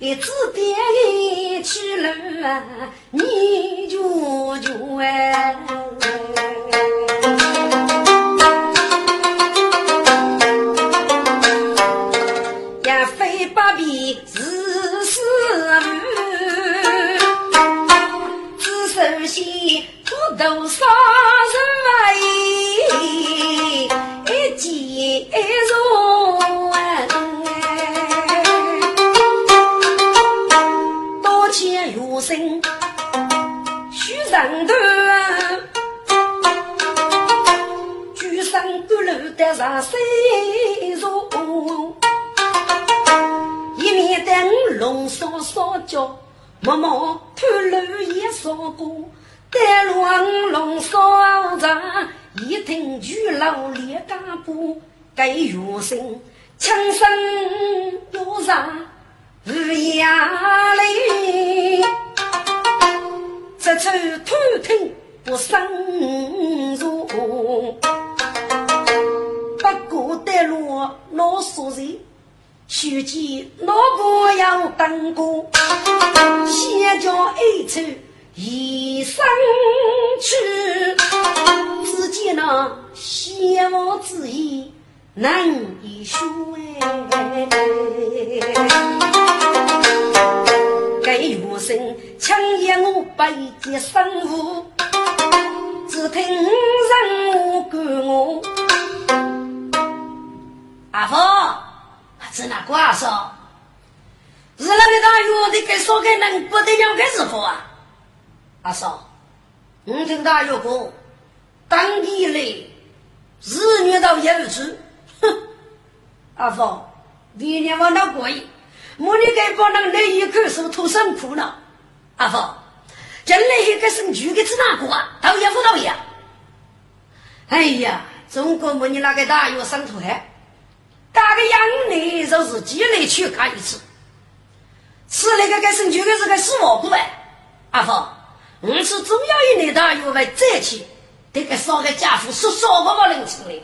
戏只点去了啊，你。老烈家步，给余生枪声多上无压力，这处偷听不生如，不过得路老熟人，须见老婆要当官，先叫一处。一生去，只见那相望之意难以说哎。该余生强颜我百劫生无，只听人我管我。阿福，是那瓜说，是那个大约的该说给人不得了的时候啊。阿嫂，我听大有过，当地嘞，日月到夜去，哼！阿嫂，你年往哪过意？我你该把那个内衣口手脱身裤了。阿嫂，将来一个生猪的子哪个啊？到也不到也。哎呀，中国没你那个大有生土海，打个洋内就是几来去看一次，吃那个该生猪的是个死活过哎，阿嫂。我是总要一年大约为再去，得给少个家父说少个不能出来。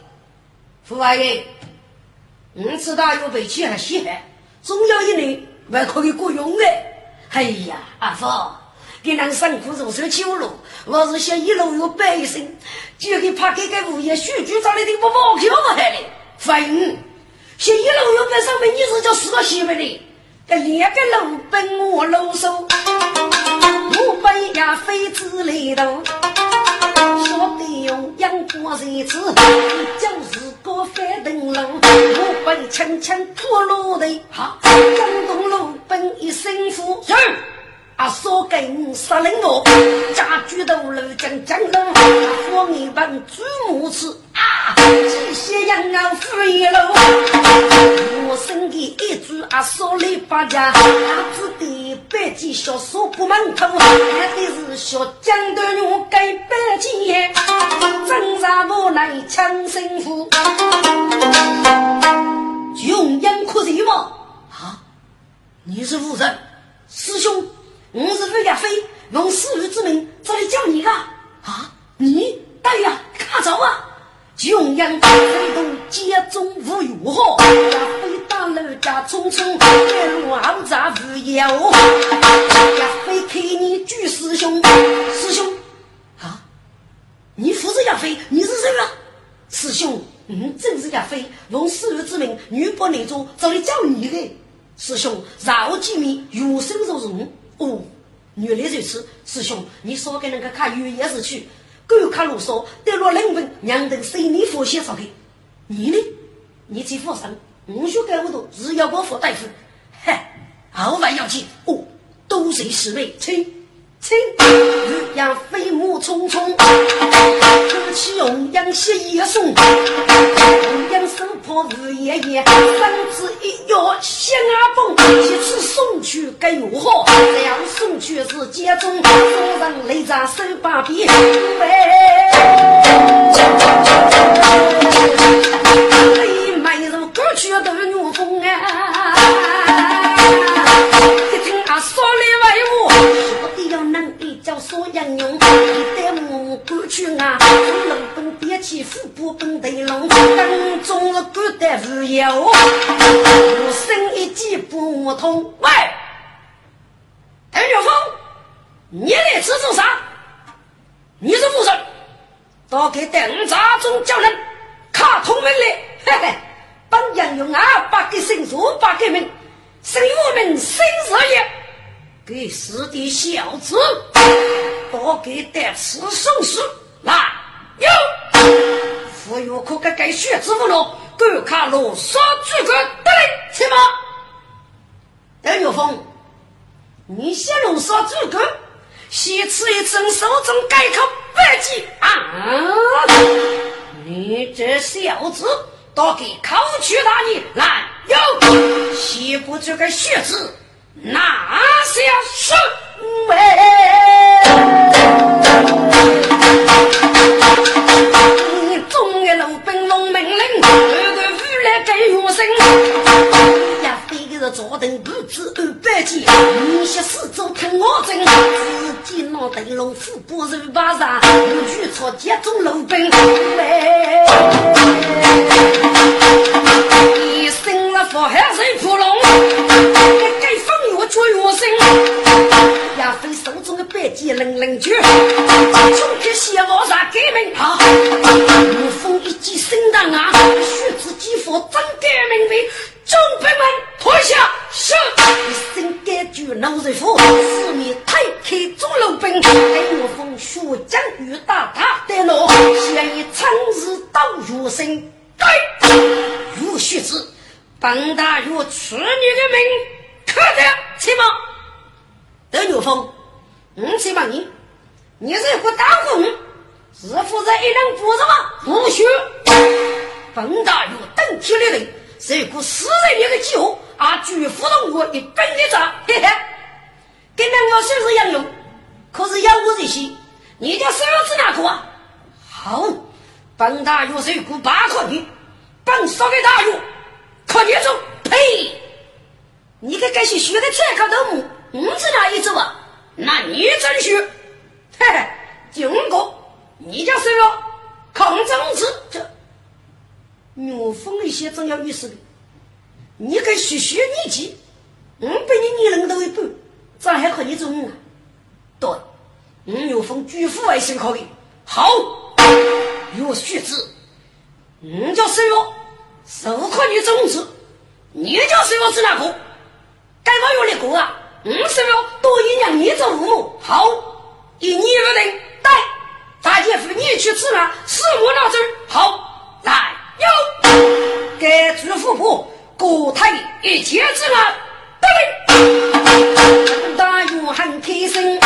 父阿爷，我知道有委屈还稀罕，总要一年还可以过用的。哎呀，阿福，给人辛苦如受秋露，我是想一路有百姓，就给怕给个物业数据找来的不报票不还嘞？分，想一路有百上面你是叫四个媳妇的，这两个路本我路手。头，说得用阳光日子，就是个翻灯笼。我本轻轻破落的，哈，江东路本一身富。是，啊，说给你杀人我，家居都路将江东，我一帮祖母吃啊，几些羊啊富一路。我生的一株啊，说来八家，子的。百计小说不门头，还得是小江的女该百计，挣扎无奈抢生父，穷养苦谁嘛？啊！你是富人，师兄，我是魏亚飞，用死鱼之名这里叫你啊！啊！你大爷看着啊！穷养苦谁都家中无有好。楼家匆匆，一路豪宅无有。也非看你巨师兄，师兄啊！你不是亚飞，你是谁啊？师兄，嗯，正是亚飞，奉师傅之命，女扮男装，找来教你的。师兄，饶我见面，有生如荣。哦，原来如此。师兄，你少给那个看有也是去，狗看路说得了灵魂，让等随你佛写上去。你呢？你去佛山。我学干活多，只要我付大夫，嗨，好万要紧哦，多谢师妹，请请。日阳飞马匆匆，可起红阳写一送，红阳手帕日夜夜，三子一摇写阿蹦，其次送去该如何？要送去是家中，夫人累着手把鞭，过点起腹部本得龙，当中是古代无有，我生一计不通。喂，邓玉峰，你来此做啥？你是夫人，到给邓家中叫人卡通门来，嘿嘿，本人用啊，八个神术，八个命。生我们新事业，给师弟小子多给点吃送死。来，有服药可给给血脂不落，赶卡罗少诸葛得嘞，去吗？邓玉峰，你先罗少诸葛，先吃一针手中改口白剂啊！你这小子！多给考取大你来有，写不这个血字，拿下手你龙命令，这个雨来给我生。是坐等步子二百斤，你些四周看我真，自己脑袋龙腹部肉巴上，有举错接中路兵，一生了福海水扑龙，该风月绝月生，亚飞手中的百剑冷冷绝，冲开血王上革命啊，无风一击声荡啊，血字肌肤真革命为。众兵们退下，是一声感觉老人府，四面推开中路兵，黑我风血将与大大带落，现一长日刀如生。对，如须知，本大若取你的命，可得起吗？德牛峰，嗯，起码你，你是个大工，是负责一人负责吗？不许！本大若登天立地。这股私人的计划啊，绝不动我一本的账，嘿嘿，跟两个孙子一样用。可是要我这些，你的孙子哪个啊？好，本大约是股八块的，本少给大约可你走。呸！你给这些学的参考头目，你是哪一种啊？那你真学，嘿嘿，经过你家孙子抗争子这。牛峰一些重要意思的，你跟学学年纪，我比你年龄都一半，这还可以做啊？对，嗯，牛峰举父为先可以。好，有须知，你叫谁哟？受可你种子，你叫谁哟？是哪个？该我有那个啊？嗯，是哟，多一娘你做父母。好，一年不定，带大姐夫你去吃饭，是我那子好来。哟，给主夫妇国泰一切之安，对。大勇很开心，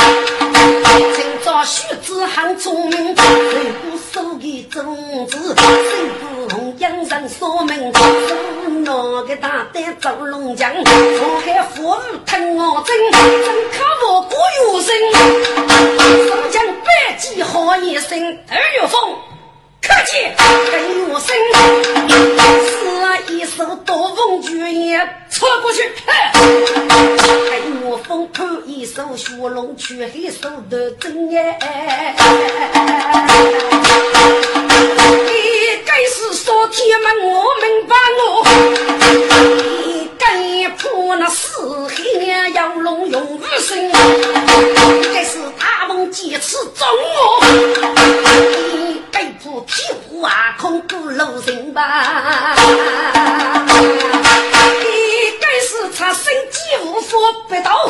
今朝须知很聪明，谁不手的种子，谁不同养人说明，那个大胆走龙江，沧海风雨吞我真，真可我过有生。龙江百计好一生，二月风。客气，跟我生，刀锋绝也戳过去。跟我风头一手血龙去黑手的针耶。你该是说天门，我明白我。你该破那四黑妖龙永无生，该是大梦几次中我。背负天花空谷楼人吧，应该是他身无法不到，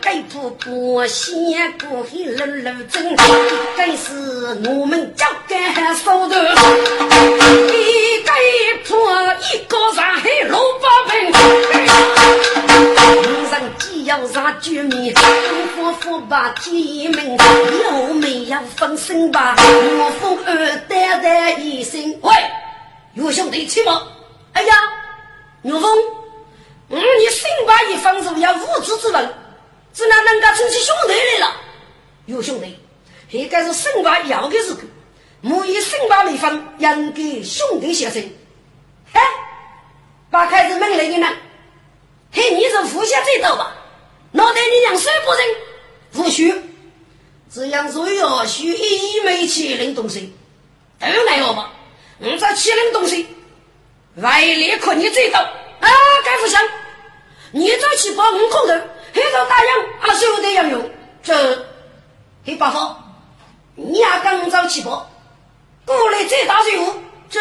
该不过先过黑楼楼阵，应该是我们脚杆手头，应该破一个上海六八门。要上居民，夫妇把天门，有没有分身吧？我风二代代一生。喂，有兄弟去吗？哎呀，牛峰，嗯，你身把一方是要无知之人，只能能够撑起兄弟来了。有兄弟，应该是身把要的时候，莫以身把为分，应给兄弟先生。嘿，把开始门来的呢？嘿，你是富下最多吧？脑袋夫人，无需，这样做要需一枚麒麟东西，都来我吧。我这麒麟东西，外力可你最多啊！该不想，你这去把五口头，黑头大洋啊，手得要用，这黑八方，你也刚早起跑，过来再大水务，这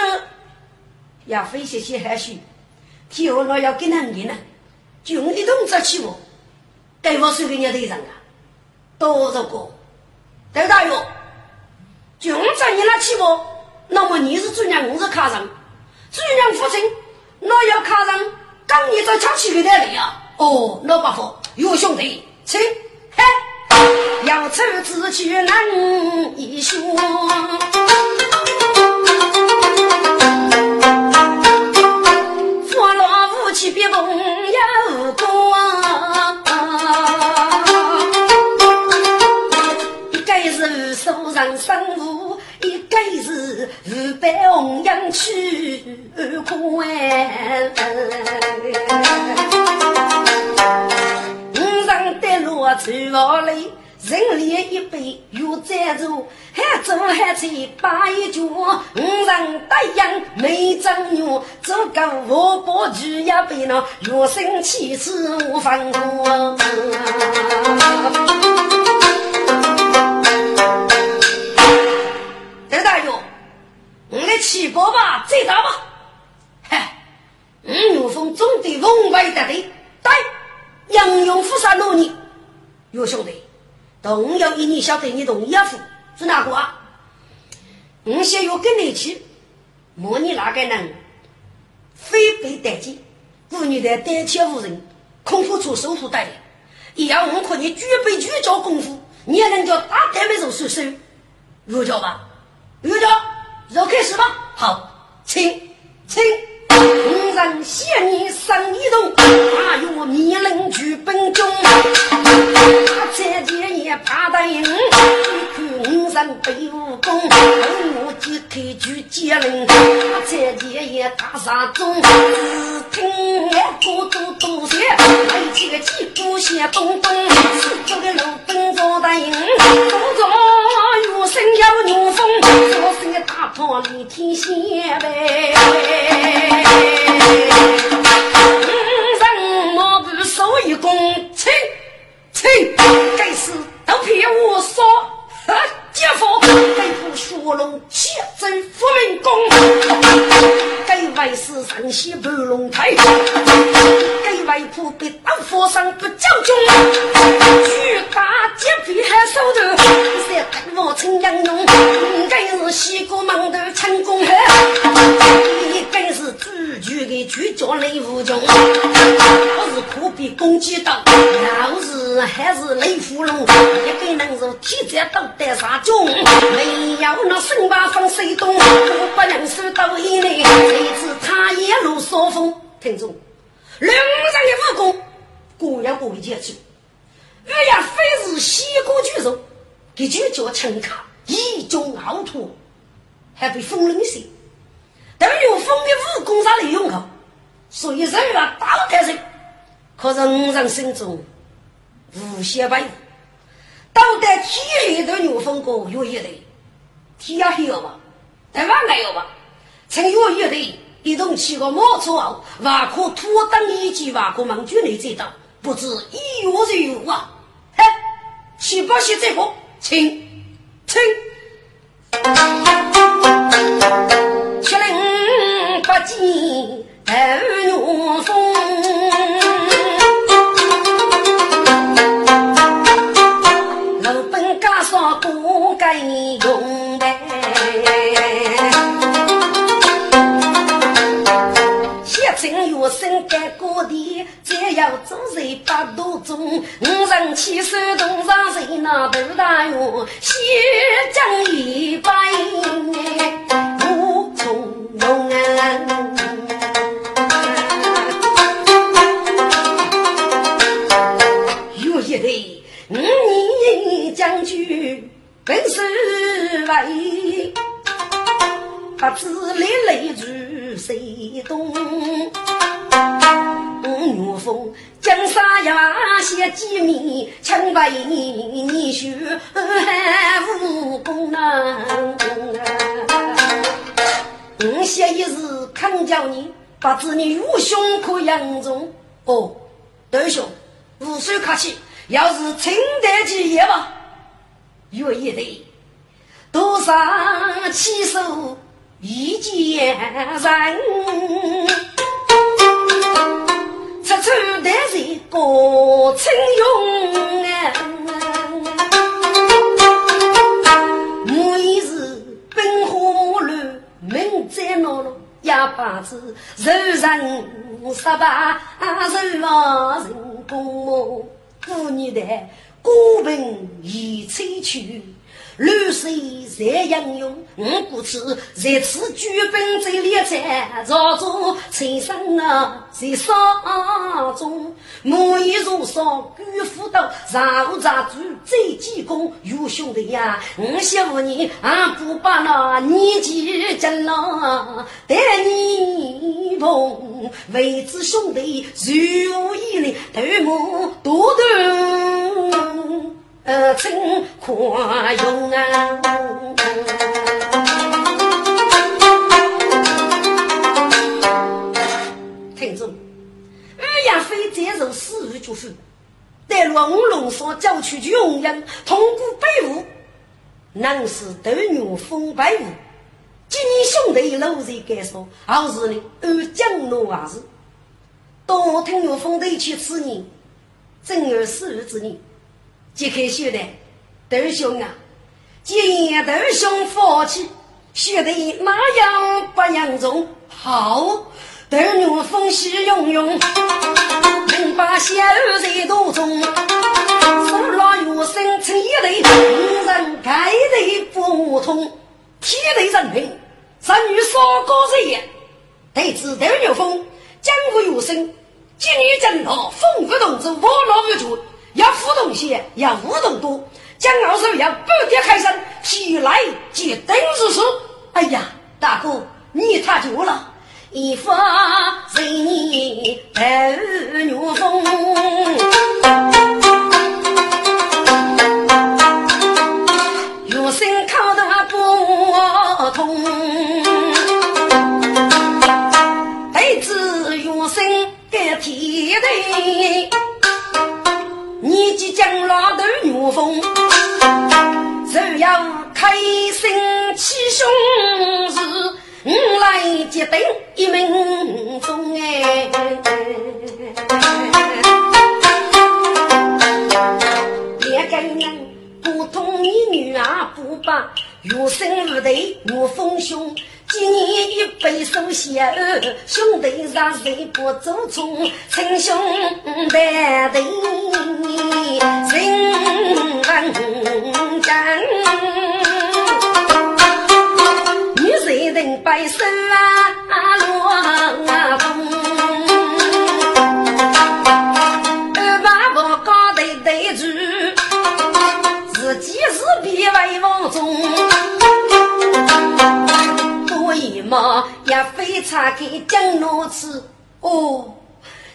也非些些害羞，以后我要跟他你呢，就用一动作起我。给我手给你队长啊，多少个？邓大勇，就这你那起我，那么你是主娘，我是卡上，主娘父亲，那要卡上，刚你在抢起给他的啊？哦，老伯父，有兄弟，请，嘿，要出自己难一说。五百红阳去关，五上的路走下来，人脸一杯又再走，还走还吹把一脚，五上大洋没长肉，走个我不举一杯呢，月生气死无放过。起波吧，最大吧！嗨，五牛峰总得风外的对，对，杨勇富山罗你，岳兄弟，同样一年晓得你同样富是哪个？我先要跟你去，模拟那个人非被待见，妇女的胆怯无人，空腹出手术带的也要我可你举杯举脚功夫，你也能叫大胆没手收手，有叫吧？有叫。就开始吧，好，请，请，五人仙女生一动，还有我迷人剧本中，他这几也怕得赢，一看五人背武功，我几开就接人，他这几也打啥中，只听我咕嘟嘟响，来几个鸡骨先咚咚，还是雷虎龙，一个能是铁甲刀带杀。中没有那身把风水动，我不能收到一内，谁知他一路说风。听众，两人的武功各有各的杰出，月牙非是西国巨兽，给就叫陈卡一中豪土，还被封人些。但有封的武功上利用口，所以人啊道德人，可是五人心中无限白。到底天黑的牛风过月一队，天要黑了吧？台湾没有吧？趁月一队一同去个马车后，万可拖等一句，万可忙就来这道，不知一月如啊！嘿，去不去这个？请，请，七零八见二牛风。不该用呗，写成月生干各地，只要做人八度中，五人七手同上谁那头大院，写将一百五从容啊。将军。本是为不知累累如谁懂？五月风，江山要写几米，清白你你学武功啊！我写一日看教你，不知你如胸可扬中哦，德兄，无需客气，要是清得起也吧，愿意的，多少起手一见人。出处的是郭成勇啊，每日奔火路，门在闹闹，哑巴子受人十八，受王人公，过年的孤坟已吹去。绿水在英勇，我故此在此举本在列战，朝中陈生啊在沙中，莫一如少举斧刀，然后扎住再济公，有兄弟呀，我媳妇你俺不把那年纪将老带你碰，为子兄弟如意的头目多多。呃，真可用啊！听众，二亚飞接受死日祝福，带龙龙所叫去穷人通过北雾，能是斗牛风北雾。今年兄弟老在感受，后日呢，按江路而是，多听有风的去此年，正月十日之年。揭开血的豆兄啊，今夜豆兄放弃，血的哪样不扬中？好，豆女风喜涌涌，能把小人多中，手拉月生成一对，五人盖对不通，天地人品，神女少高人也。得知豆女风江湖有声，今女正道风不动之我老不住。要互动些，要互动多。蒋老师要不跌开山，起来接灯日事。哎呀，大哥，你太绝了！一发人你头牛风，月生靠得不通，得知月生给天地。你即将拉头牛风，就要开心起胸时，我来接等一门中哎。两个人不同你女儿不把，有生无对我丰兄。今年一杯手写兄弟让谁不走错？称兄道弟人文真，女谁人白手啊落风，一毛也非差给江奴吃哦，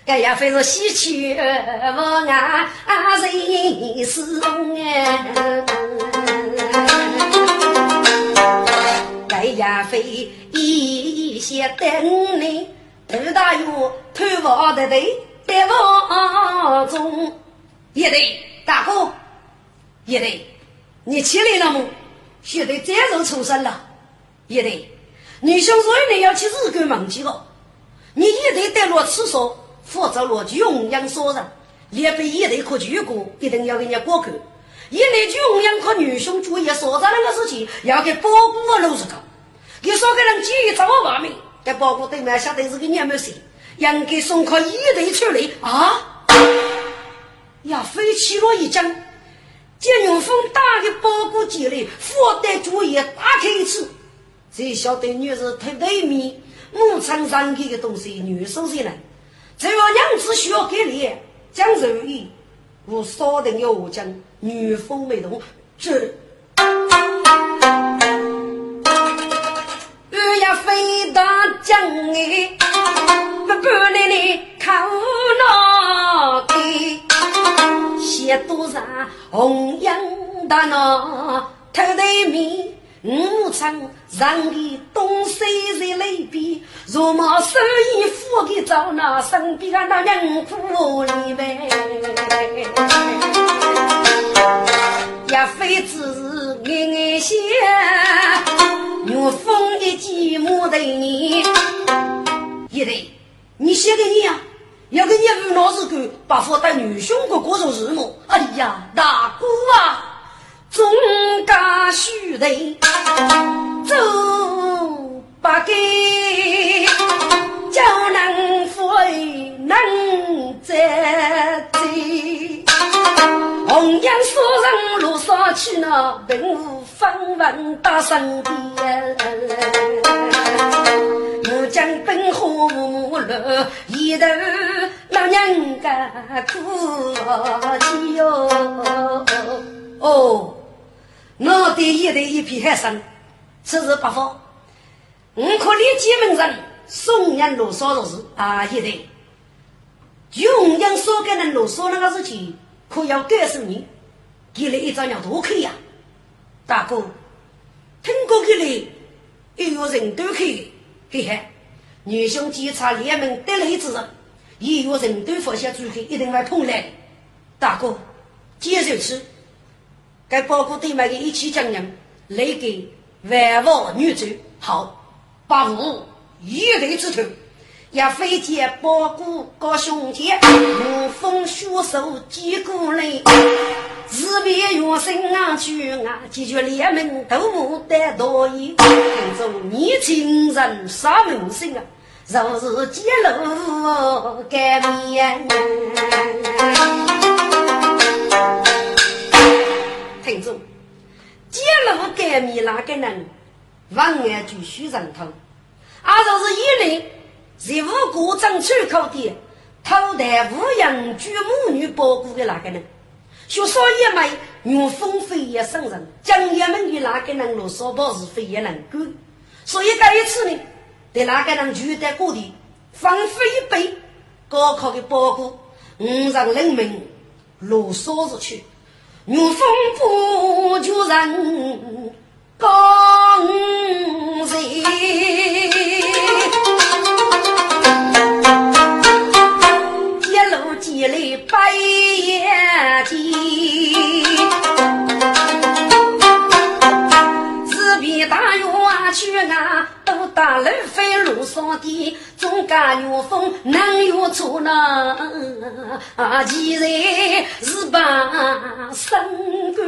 这也非是喜鹊我啊人是哎，这也非一些等你头大月头发的对在房中，也得大哥，也得你起来了吗？现在这样出生了，也得。女兄说你要去日本忙去了，你一定得落厕所，否则落穷养所人。连被一定可举过，一定要给人家过去。一来穷养可女兄注意所在那个事情，要给保护我露出口。你说给人急找我外面，给保护对面晓得是个娘们谁？应该送客一队出来啊！呀，飞起了一将，见牛风打的包裹进来，佛得注意打开一次。谁晓得女是太对面，母亲上给的东西，女手谁呢？只要娘子需要给力，讲柔意，我少定要讲女风没动，这日要飞到江哎，不不奶奶看我那。些多少红阳大闹，头对面。五常让给东西在那边，若毛手艺付给找那身边的那人苦里呗，也非只是眼眼笑，若风一寂寞的你，一对，你写给你呀，要给你五老子干，把父带女兄过过日子么？哎呀，大姑啊！总家须得走不给，叫能飞能再追。红颜夫人路上去那并无分文大圣的，我将本河无路一头老娘家哭泣哟哦。我对一对一片海生，此时不妨，我可立即门人送人罗嗦如是啊！一对，用人所给人罗嗦那个事情，可要告诉你，给了一张鸟多看呀！大哥，听过给你，也有人都去，嘿嘿，女兄检查联盟得力之人，也有人都发现出去，一定会碰来。大哥，接着吃。该包括对面的一起将人，来给万王女主好，把五一雷之头，也飞接包谷高胸前，无风雪手击鼓来，自别原生啊去啊，解决联盟都无得多意，听众年轻人啥名声啊，若是揭露改面。听众，揭露改米那个人，万案就须认同。而就是一类在五谷镇出口的偷带无养居母女包谷的那个人，学说一枚用风飞也生人，将爷们的那个人罗少包是非也能干。所以这一次呢，对那个人取得过的放飞一杯高考的包谷，五让人民罗少出去。怒风不就人刚柔，一路积累百业绩，大路飞路上的，总家有风能有错呢？啊，既然是把身骨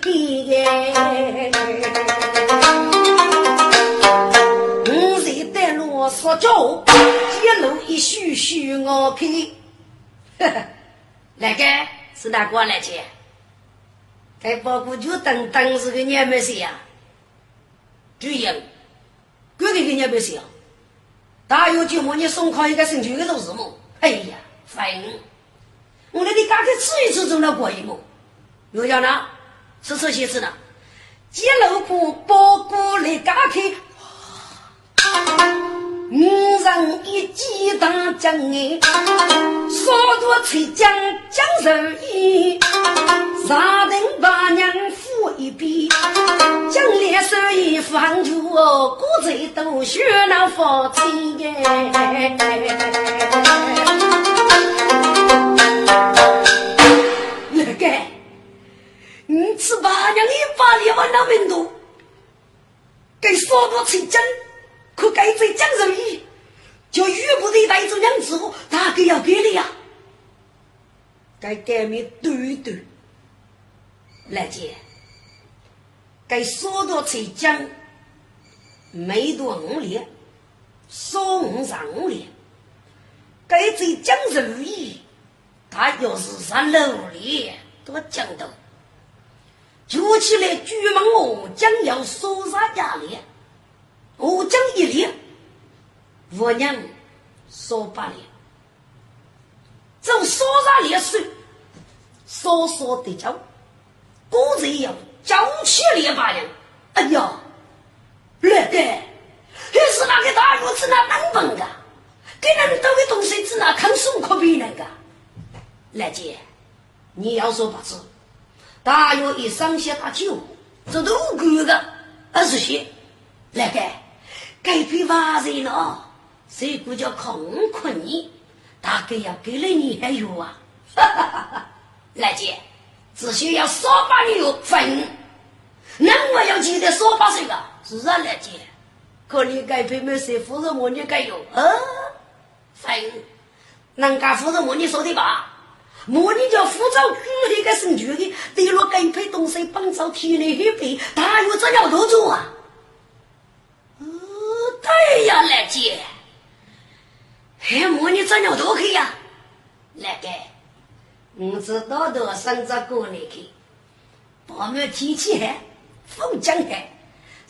黑，我在带路说教，一路一须须我看。呵呵，那个是哪过来接？该包谷就等等是个娘们谁呀？主人。我给给你不行，大有就莫你送考一个升学的都是么？哎呀，烦！我那你刚才吃一次中了过瘾么？又叫呢？吃吃些事呢？鸡肉骨包谷来嘎开，五人一鸡蛋酱哎，少多菜姜姜肉衣，上等八娘一笔，将脸手一放就哦，骨子都学那放钱耶。那个，你吃八娘一把里万那门多，给少多菜姜。可该在江肉衣，叫玉部队带走娘子，大概要给你呀。该改名对对，来姐，该说到才讲，没多五年，少五上五年，该在江肉衣，他要是上六年都讲到，就起来举门我将要收杀家里。我将一列，我娘说八列，走说啥列水，说说的叫，果然要叫起列八人。哎呀，来的，还是那个大院子那能蹦的，给人们都的东西只拿看书可比那个。来姐，你要说不知，大约一上下打酒，这都够的二十些，那个该批发人了，谁不叫空困你？大概要给了你还有啊！哈哈哈哈来姐，只需要少把你有分，那我要记得少把谁个？是啊，来姐，可你该批没谁夫人我你该有啊？分，人家夫人我你说的吧？我你叫辅助具体个生女的，对了该批东西帮助体内血配，他有这样多做啊？哦，对呀，来姐。还摸你这鸟多黑呀？来个，我知道的上这过来去，把门天气寒，风江寒，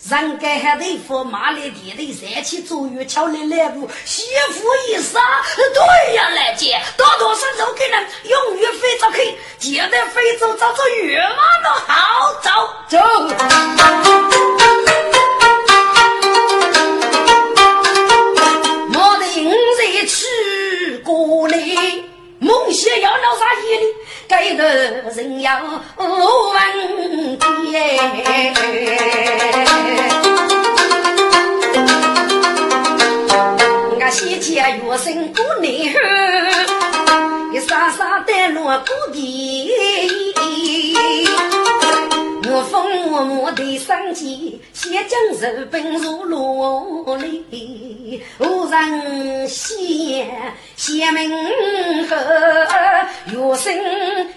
人家还得扶马来地的三七左右桥来来步，媳妇一杀，对呀，来姐，多多少少给人永远飞着去，记得非洲找着月马的好走。走。要闹啥意哩？该个人要问天。我先前月生过年后，一傻傻的落谷地。我风默默的上前，先将日本入罗里，无人先先门后，月生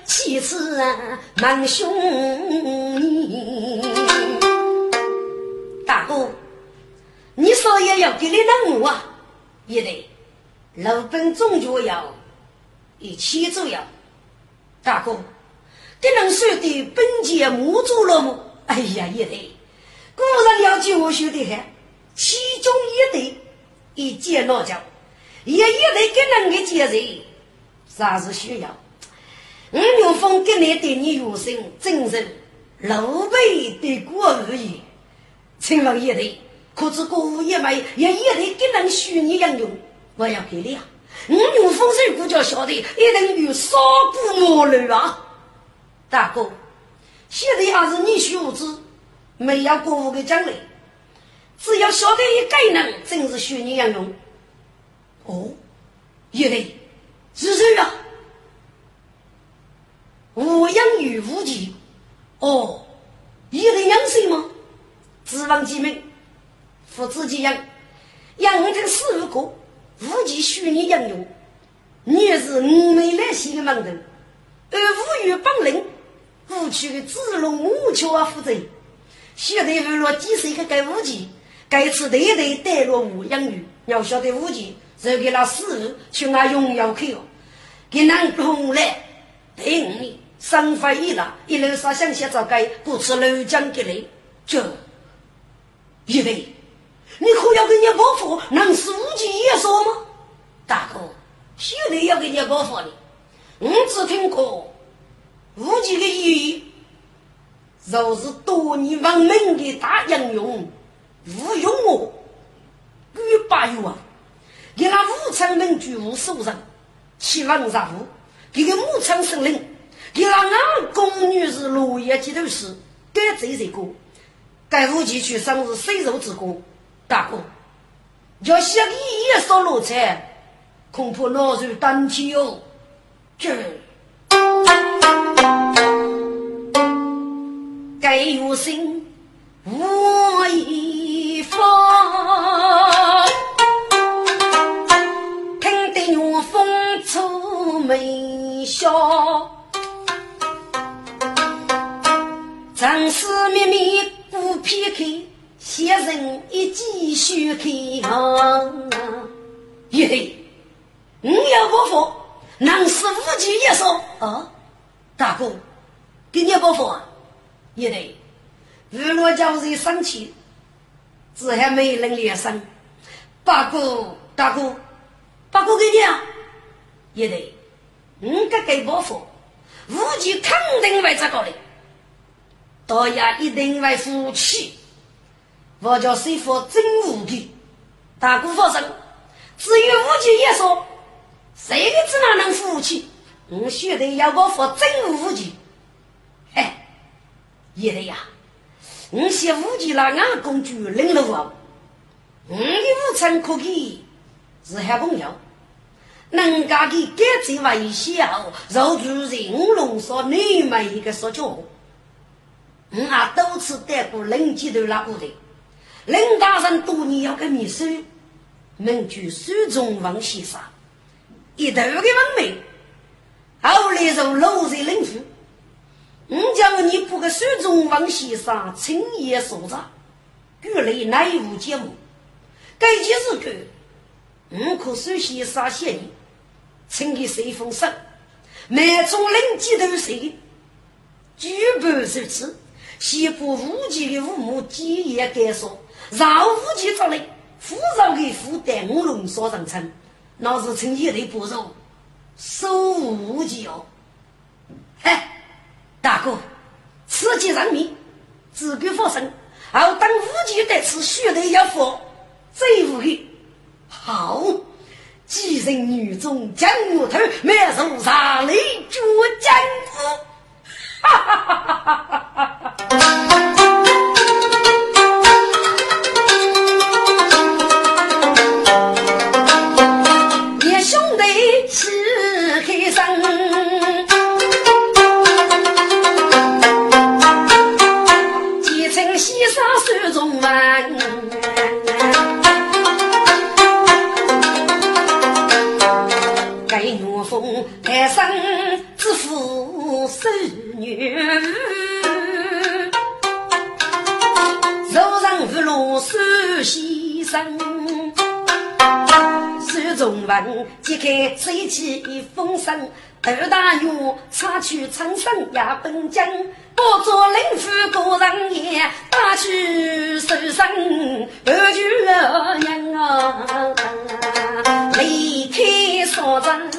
妻子满兄大哥，你少爷要给你任务啊？也得，老本终究要一起走呀，大哥。这能说的本节木足了么？哎呀，也得，古人要教学的很，其中一对一件老教，也也得给人的接人，啥是需要？五月风给你对你有心，真是老辈的过而已。请问也得，可是古也没也也得给人虚拟应用，我要给你啊！五月风水古叫晓得，一定有少股魔力啊！大哥，现在还是你学子，没有过户的奖励，只要晓得一概能，真是学你样用。哦，也得，是谁啊？无养于无疾。哦，也得养谁吗？指望几门，父子几养，养成四五个，无忌虚拟养用。你是五梅来西的门头，而无与本领。过去子龙母桥啊，负责；现在为了几十个该武器，该次队队带入无养鱼。要晓得武器，就给那师傅去拿荣耀去哦。给南红来对五年，生发一了，一路上想写早该不吃楼江给来，这一位，你可要给你伯父能是武器也说吗？大哥，现在要给你伯父的，我只听过。无忌的意义，就是多年亡命的大英雄吴用我，与八友啊，给那武昌门居无数人，七王杀父，给个武昌森林，给那俺宫女是落叶几头事，该这这个，该无忌去生是水肉之功，大哥，要想你也说落菜，恐怕老肉当天哦，这。该有心无一方，听得我风出眉笑，正是秘密不撇开，先人一继续看。耶，你要不服，能是无忌一说啊，大哥，给你不服啊？也得，日落叫人生气，只还没人连声。八哥，大哥，八哥给你啊！也得，你该给包袱，武器肯定会这个的，大家一定会服气。我叫师傅真武皮，大哥放心，至于武器也说，谁个知哪能服气？我学得要我服真武器，哎，也得呀。我学武器了，俺公主领了我，我的武臣可以是好朋友，人家的改正微笑，肉主人龙说你们一个说教，我啊多次带过领级头那部队，领大人多年要给秘书，名句苏中王先生，一头的文明。后来就落在冷府，我叫你不个水中王先生青叶所长，举来乃无节目。该件事个，我可首先杀谢你，请给随风声，满中领几头谁？举步如此，先把无忌的父母基业改说，让无忌出来，扶上给负担我龙所上称，那是青叶的不肉。手无忌哦，哎，大哥，此计人命，自古发生，而当无忌得此，血泪要佛，最无语。好，寄人女中将我头，满手杀来捉江子，起风声，头大爷插去长生也本江，不做领夫过人也，打去手声二句娘啊，离开少人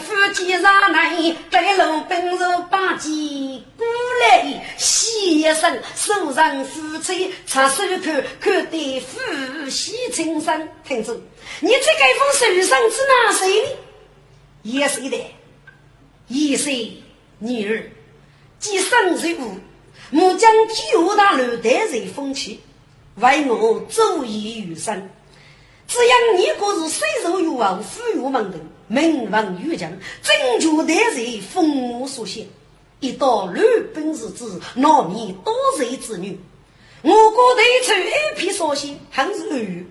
上吩咐几上来，带路本是八戒过来，洗一声，手上夫妻擦手口，看得夫妻情深。听着，你这个封手上是哪谁呢？也是的，一岁女儿，既生日物，木将九大楼带人风气。为我周易余生，只因你个是虽受欲望，富裕门庭，名闻于江，正确待人，父母所写。一到六本日子，难免多罪之女。我国对出一批所写，很是安于。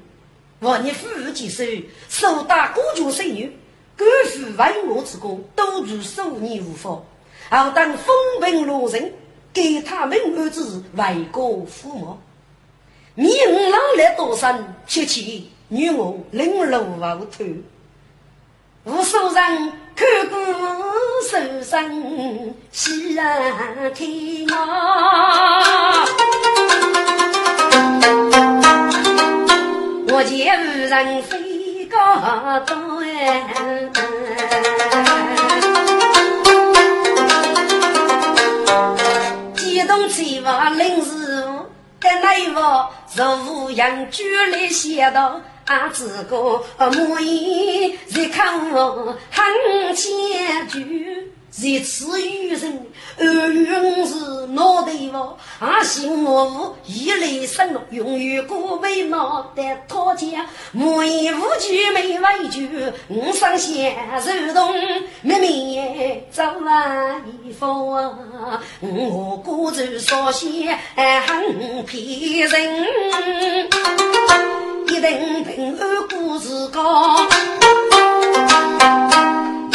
我你富裕几岁，受大国君生女，官府为我之功，都如数年无法。好当风平浪静，给他们儿子为国父母。你五郎来多生，七七女我零路无头，无数人看过手生，喜然听我。我见无人飞高多哎，激动起我临时。在那一房，如阳居来写道：“阿子哥，莫言再看我很千句。”一次遇人，二月是脑袋王，阿信我一来生，永远过为脑袋掏钱，无言无惧没畏惧，我上线如同妹妹走完一方，我孤舟少些很骗人，一定平安故事高。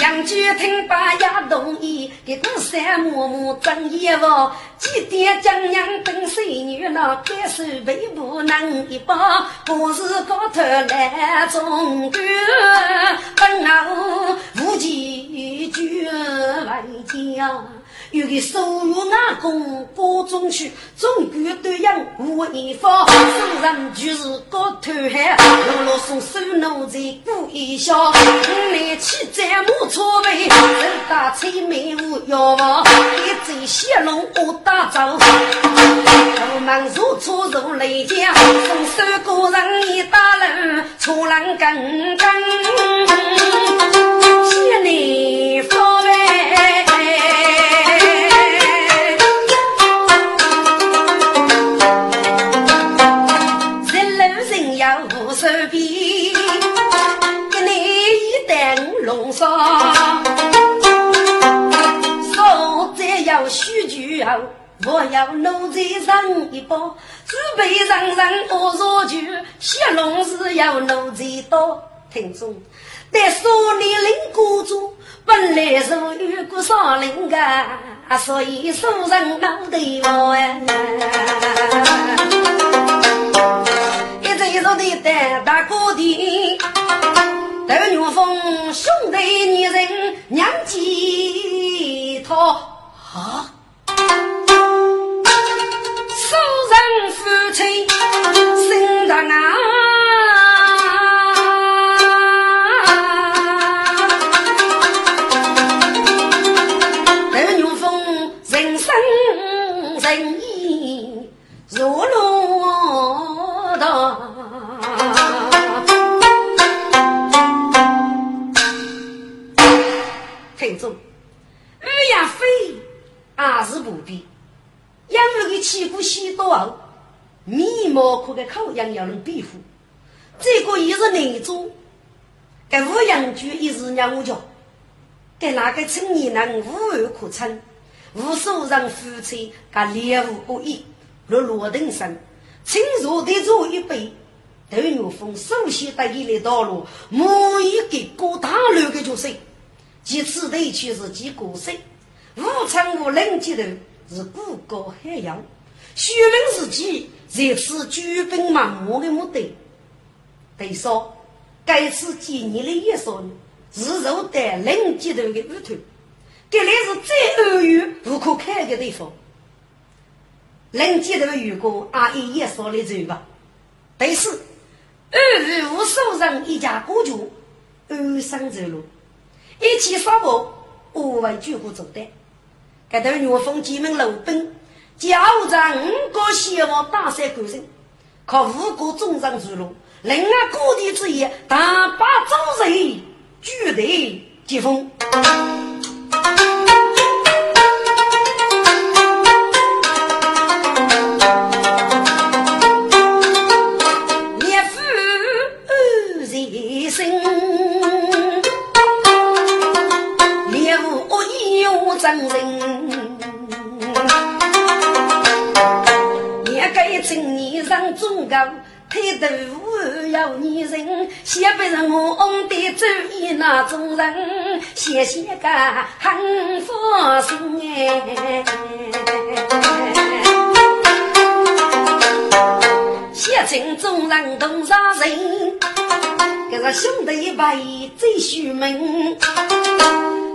杨举听罢也同意，给个三嬷嬷争一房，几点将娘等孙女那该手背不能一把，不是高头来中官，本我无忌惧为家，有个收入阿公各种去，总管对养无一方，夫人就是个偷汉，老老松手奴才过一宵，五年起在木错位，人打催眉无药房，一嘴血龙我打走，我们如错如雷江，送手个人一打人，错人更更，谢你方我要奴才上一包，准备上上我烧酒，小龙是要奴才多。听众，但少年领孤主，本来是遇过少林个，所以书人脑袋我呀。一直说的单大哥的。斗牛峰兄弟二人娘几套啊，人夫妻心肠啊，斗牛峰人生人意如落道。中，二呀飞也是不必，养儿的气骨细多厚，面毛可给口样要能庇护。这个也是内中，给五羊居一是让我叫，给那个青年人无二可称，无数人夫妻噶猎物不一，落罗登山，请坐的坐一杯，头牛风首先得意的道路，每一个过大路的角色。其次，地区是其国色，无常无人接头是古高海洋。徐明时期在此举兵满目的目的。对说，该次纪念的也说是入得人接头的乌头，这里是最安全不可开的地方。人接头如果阿姨也说的走吧。第四，二日无数人一家过主安生走路。一起杀破，五万军户走的。这头岳峰几名老兵，交战五个希望大赛过人，靠五个中上之路，另外各地之一大把周人聚头接风。抬头要女人，先不让我红的走一那种人，谢谢个幸福心哎，谢请众人同上人，这个兄弟一把最虚名。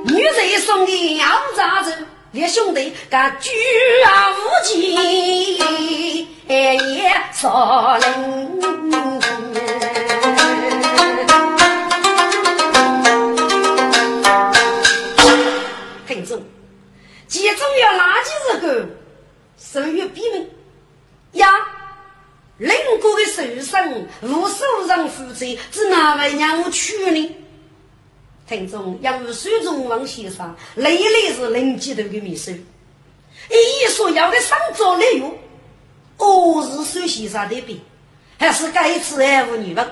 女人送的要咋子？列兄弟，干举啊无忌也少人。人负责，是哪位让我去呢？听众杨如水中王先生，累累是零几头的秘书。一说要的上早来用，我是水先生的病，还是该次爱护你们？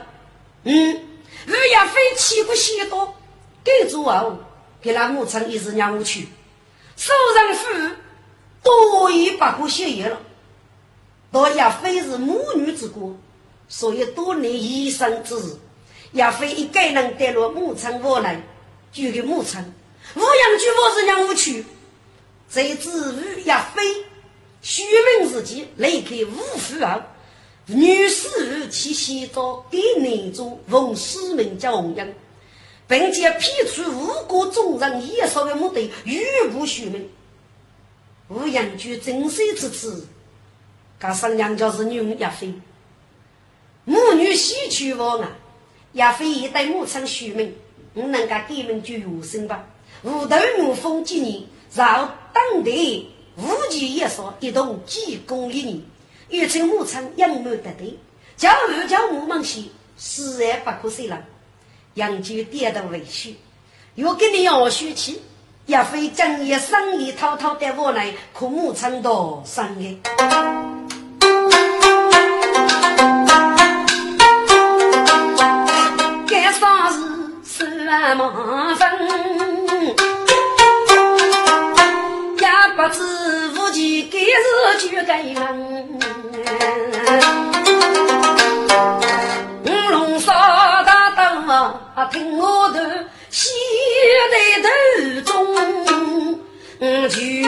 嗯，我要飞起过许多，给做后给那母亲一直让我去，受人负多一百个血液了。多亚非是母女之国，所以多年医生之日。亚非一个人带入牧场窝来，就给牧场。五羊居我是让我去，这子与亚非，虚名自己离开五府后，女士去西找给男主奉使命叫红英，并且撇除五国众人也说的目的，语不虚名。吴阳居真水之子，他生娘家是女亚妃，母女喜娶我啊，亚妃一代母亲许名，我能够给们就有生吧。五头怒风几年，绕当地无极一说，一同济公一年，又称母亲养母得对，叫二叫母忙些，死而不可谁了。杨就跌到委屈，又给你要血气，也非将一生意滔滔的我来，可母亲多生意。事是麻烦，也不知无忌今日就该人。五龙杀大刀。啊，听我的西在头中，举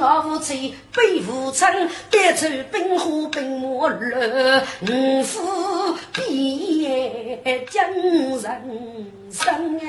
我无吹，背负称，别愁冰火冰马乱，五虎变将人生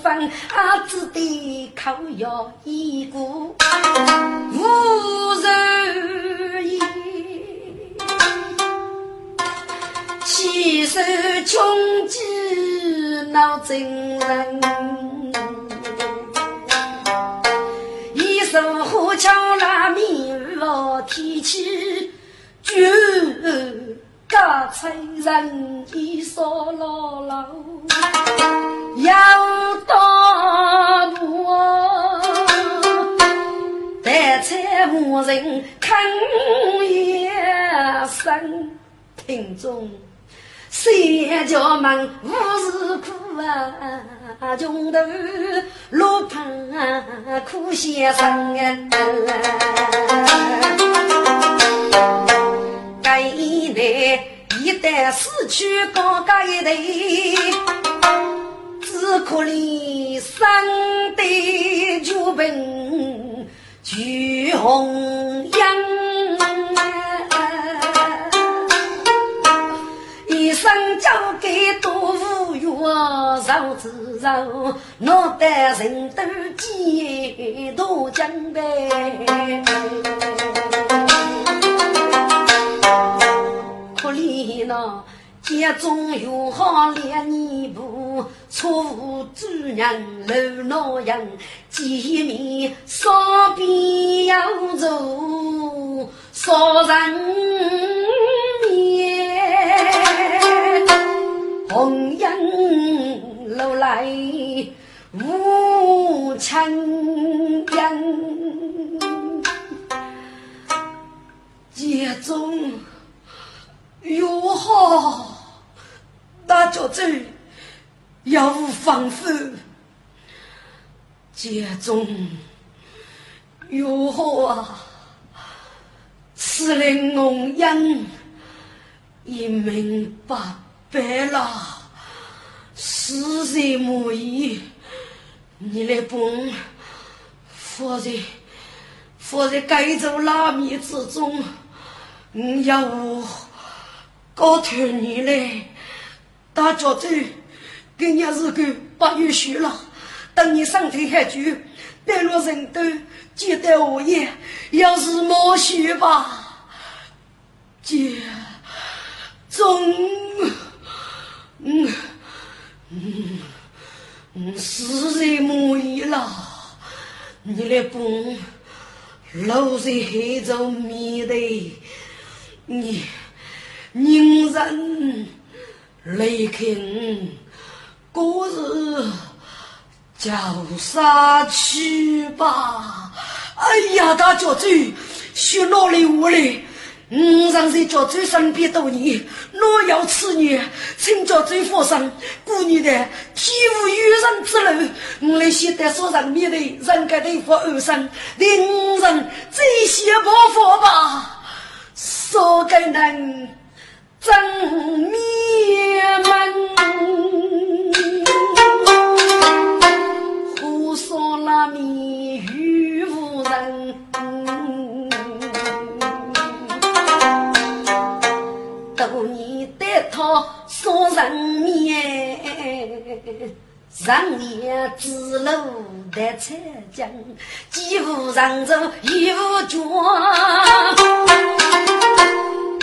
来翻翻，阿子的口要一个无人言，起手穷极闹真人，一手火枪拉米我提起就。家财人已少老老，要到我，但才无人看一声。听众，谁家门无事苦啊？穷途路旁苦先生啊！该一代一代死去高家一代，只可怜生的就本举红缨，一生交给多无缘，受之受，脑袋人都几多江北。可怜那家中有好两年不，错误主人老人，见面少边要走少人面，红颜楼来无亲人，家中。哟呵，大脚子要无防范，家中如何啊？此令红颜已明白白了，世事无疑，你来帮，否则否则该走拉面之中，你要我告诉你嘞，大家子。今年是个八月雪了，等你上天下去，带路人都接待我也，要是莫雪吧，姐，中，嗯嗯嗯，时日莫已了，你来帮，老在黑着面对你，宁人来看。过日叫啥去吧？哎呀，大脚主，学哪里话嘞？我让在脚主身边多年，若要此年，请脚主放心。姑娘的天无远人之路，我来现在所人面的人格的福二生，令人最些不佛吧？说给人正面上年子路得彩江，几无人走一无脚，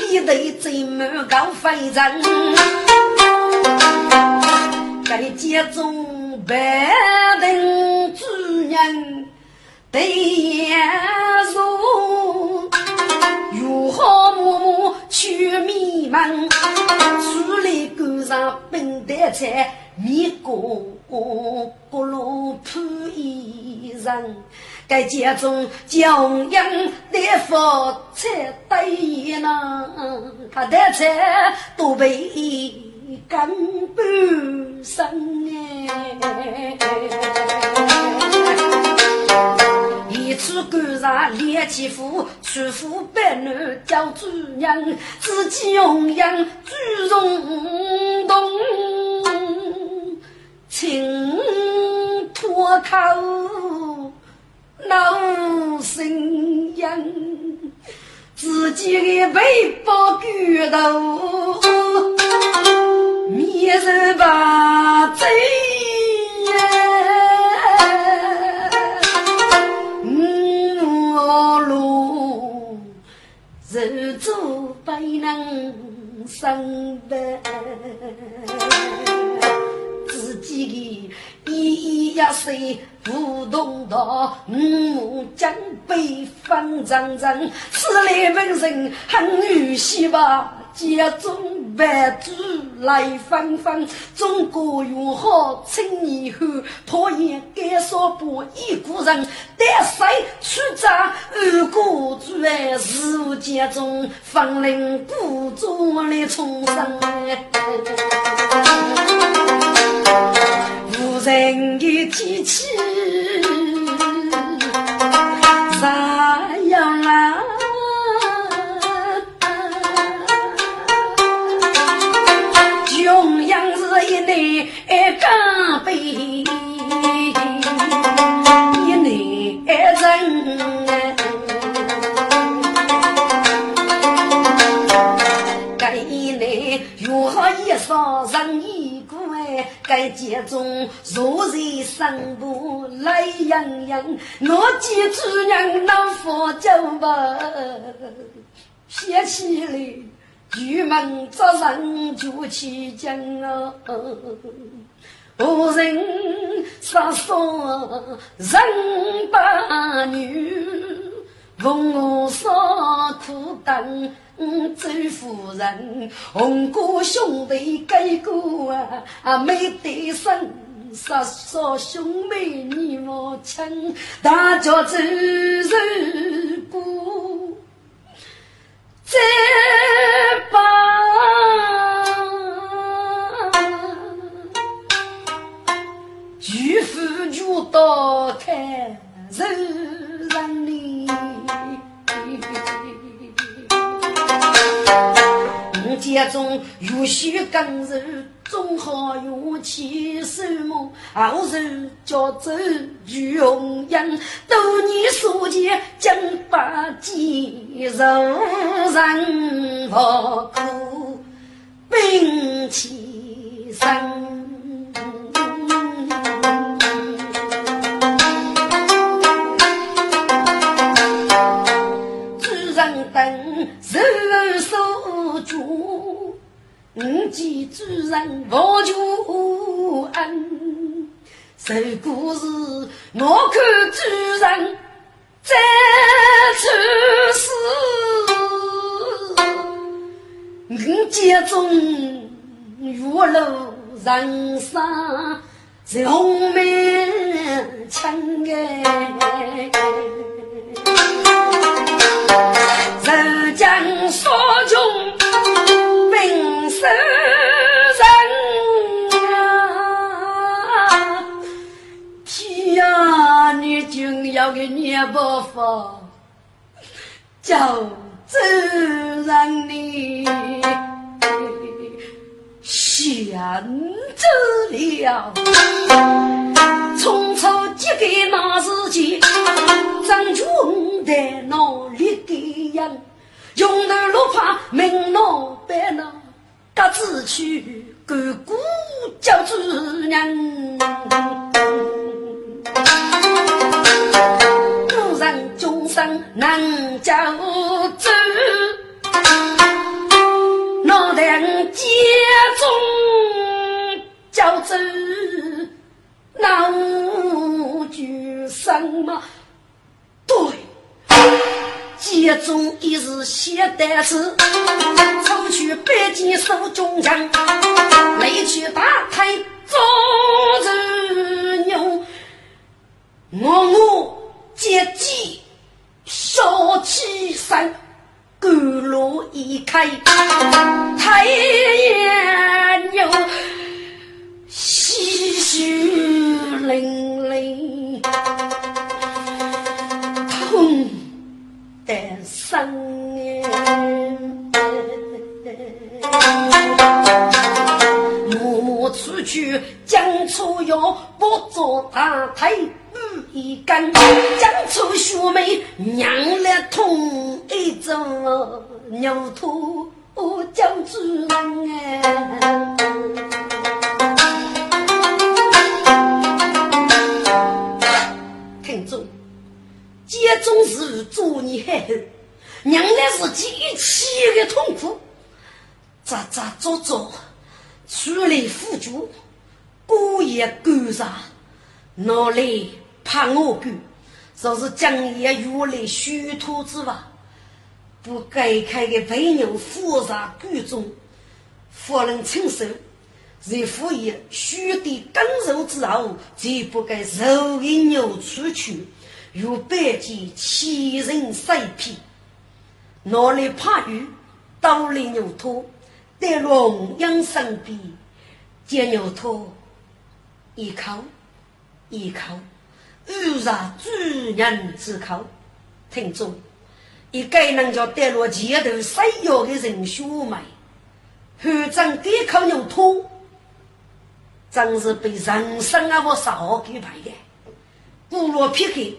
一对最满高飞人，该家中。百人主人对眼如，如何默默去迷茫？处理赶上本代菜，米锅锅炉铺衣裳。该家中江洋的福菜对呢，他的菜都被。干半生哎，一次赶上连起夫，娶夫百男叫主娘，自己弘扬朱荣东，请脱口闹声音。自己的背包骨头，面人把嘴我路日做不能生的。呀岁不懂道，五将被方丈丈，此来本人很有希望。家中万主来纷纷，中国永好青年后，讨厌该说不一个人，但谁出战二国主哎，事务家中方能故作来重生人的机器咋样啊？一内干杯，一内人。该一内如何一双人？该节中若日生不来洋洋，我记主人能佛酒吧，写起来。玉门之人就起将啊，无人杀说人把女，奉我少苦周夫人，红姑兄弟几个啊，啊，妹弟生十数兄妹，你莫亲。大家走，走姑，这般，舅父舅到天，自然理。家中有许耕日，总好用起手忙，后日叫走玉红英，多年所见将八几肉人不苦兵起身。五见主人我就恩。受故事，我看主人在处死。五见中月落人生，在红梅青哎。死人啊！天啊，你就要给念不佛，叫自然你选择了，从初即给那时间，张军在哪里给人？用头落怕明脑白脑，各自去干股叫主人。古人终生能叫主，脑袋接中叫主，脑就生嘛。家中一日写单词，出去北京守中将，内去打开做日牛。我我接机烧起山，赶路一开太阳牛，唏嘘淋身默默出去将出药，不做大腿一根，将出学妹娘来痛一针，牛头叫主人哎，听住。家中事做你害后，娘来是极其的痛苦，扎扎做做，出来辅助，过夜干啥？哪里怕我干？说是将夜越来虚脱之法，不该开的肥牛复杂贵重，不能承受。在服业虚的刚柔之后，就不该肉给牛出去。如百计欺人塞皮，哪里怕雨？刀里牛驼，带龙养身边，见牛驼一口一口，遇上主人之口。听众，一个人叫带落前头塞药的人血脉，后长这口牛驼，真是被人生啊我少给排的，部落撇开。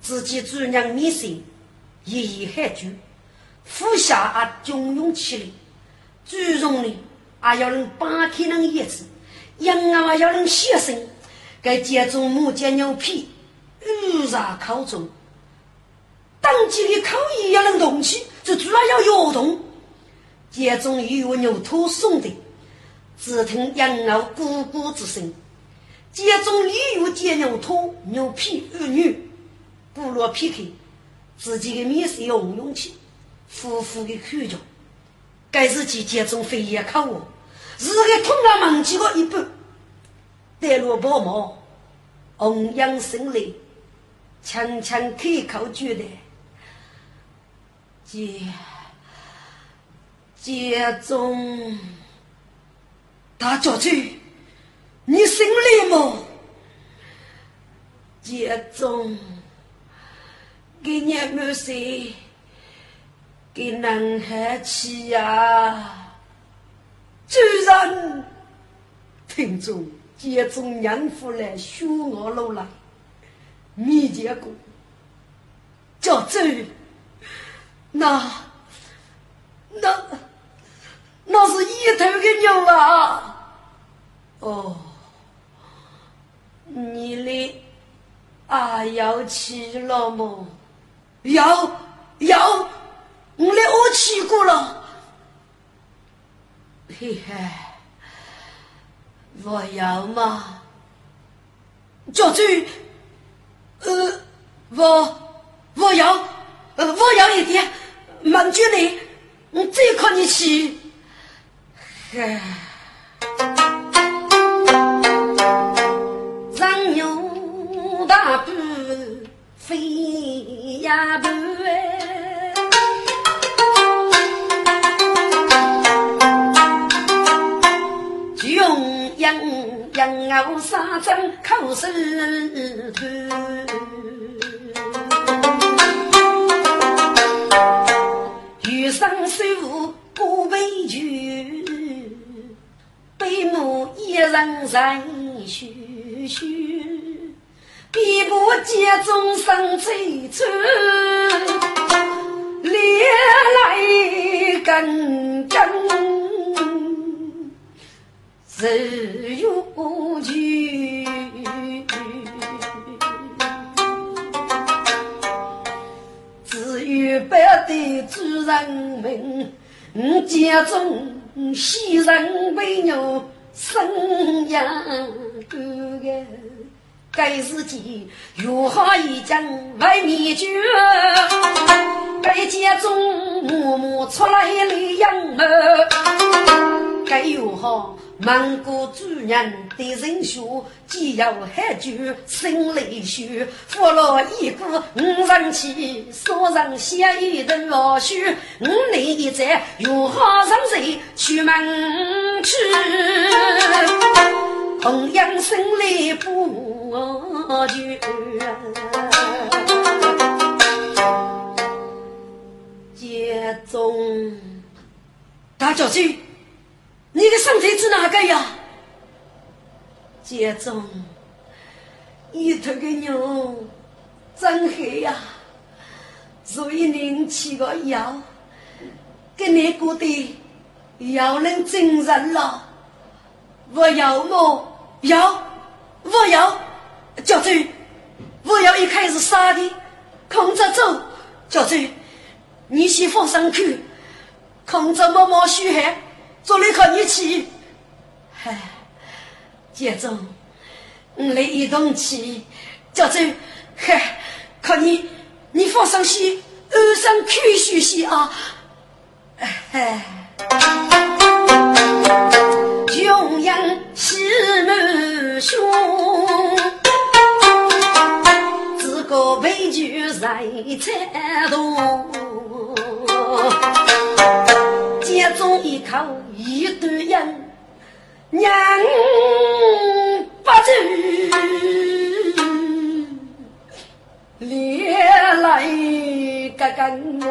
自己主人面心，一言海句，富下啊，军用起来，主重呢，还要能八天能叶子，羊啊要能牺牲，该家中母鸡牛皮，鱼杂口中，当季的口也要能动起，就主要要摇动，家中有牛头送的，只听羊嗷咕咕之声，家中也有煎牛头牛皮儿女。部落 PK，自己的面色红涌起，夫妇的口角，该是其接中飞也靠我，日个通了门几个一半，带落宝毛，红阳生来，强强开口觉得，接接中，大家主，你心里么？接中。给年满岁，给男孩去呀！居然听众接中娘夫来修我楼来，没见过，叫走，那那那是一头的牛啊！哦，你哩啊要去了么？要要，我来我去过了。嘿嘿，我要嘛？叫主，呃，我我要，呃，我要一点，满足你，我再靠你去。嘿，人牛大步飞呀步。杨傲沙张口是土，余生受不悲剧，悲母一人人须须，必不见众生最处，连来更真。日有去，只有白的主人们，家中喜人为牛生养个个，该时节如何一将为灭绝？该家中默默出来的养儿，该有好。蒙古主人的人数，既有海酒，生雷血，俘虏一个五人起，杀人下一头老鼠，五内一寨，如何上谁去门去？同样生来不绝，节中大将军。你的身体是哪个呀？接中一头的牛真黑呀，所以您吃个药，给你过的药能精神了。我要么要，我要叫主，我要一开始杀的，空着走，叫主，你先放上去，空着默默虚汗。做了一口你去，嗨，接着我来一动气，叫做嗨，靠你，你放上去，安上去休息啊，嗨，穷阳西门兄，自个委屈在才多。中一口一段烟，娘不走，连来个根过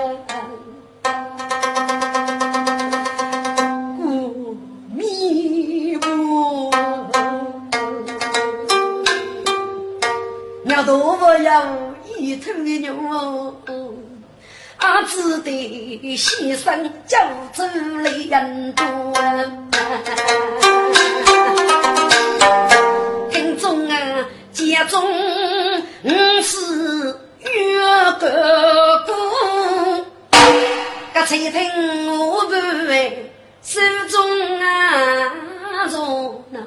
迷雾，鸟多我要一头的牛。阿姊的牺牲就走来人多。听众啊，家中五是月哥哥，各吹听我伴为手中啊，那。